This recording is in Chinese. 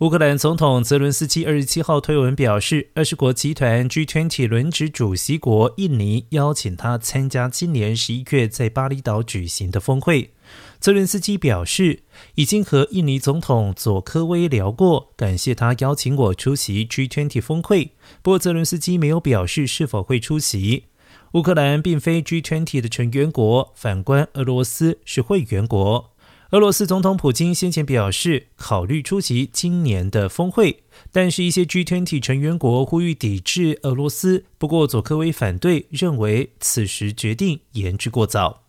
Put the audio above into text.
乌克兰总统泽伦斯基二十七号推文表示，二十国集团 G20 轮值主席国印尼邀请他参加今年十一月在巴厘岛举行的峰会。泽伦斯基表示，已经和印尼总统佐科威聊过，感谢他邀请我出席 G20 峰会。不过，泽伦斯基没有表示是否会出席。乌克兰并非 G20 的成员国，反观俄罗斯是会员国。俄罗斯总统普京先前表示考虑出席今年的峰会，但是一些 G20 成员国呼吁抵制俄罗斯。不过佐科威反对，认为此时决定言之过早。